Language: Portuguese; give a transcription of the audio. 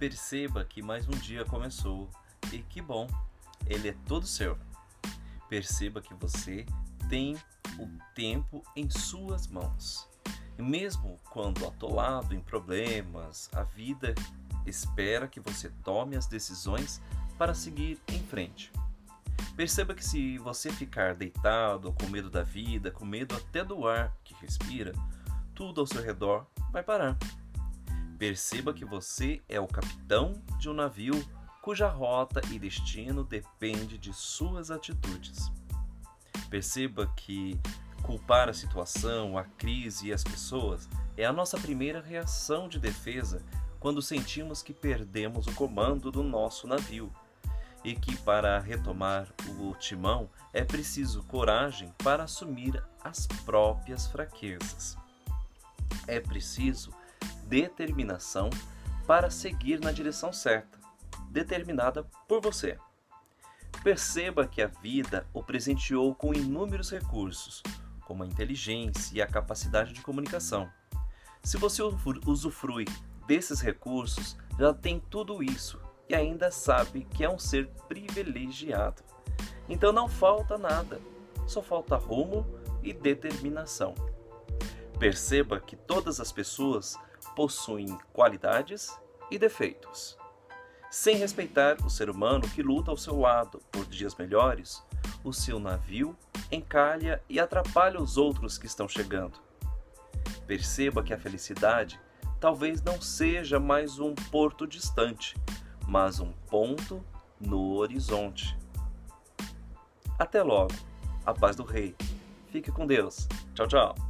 Perceba que mais um dia começou e que bom, ele é todo seu. Perceba que você tem o tempo em suas mãos. E mesmo quando atolado em problemas, a vida espera que você tome as decisões para seguir em frente. Perceba que se você ficar deitado, com medo da vida, com medo até do ar que respira, tudo ao seu redor vai parar. Perceba que você é o capitão de um navio cuja rota e destino depende de suas atitudes. Perceba que culpar a situação, a crise e as pessoas é a nossa primeira reação de defesa quando sentimos que perdemos o comando do nosso navio e que para retomar o timão é preciso coragem para assumir as próprias fraquezas. É preciso determinação para seguir na direção certa, determinada por você. Perceba que a vida o presenteou com inúmeros recursos, como a inteligência e a capacidade de comunicação. Se você usufrui desses recursos, já tem tudo isso e ainda sabe que é um ser privilegiado. Então não falta nada, só falta rumo e determinação. Perceba que todas as pessoas possuem qualidades e defeitos. Sem respeitar o ser humano que luta ao seu lado por dias melhores, o seu navio encalha e atrapalha os outros que estão chegando. Perceba que a felicidade talvez não seja mais um porto distante, mas um ponto no horizonte. Até logo. A paz do Rei. Fique com Deus. Tchau, tchau.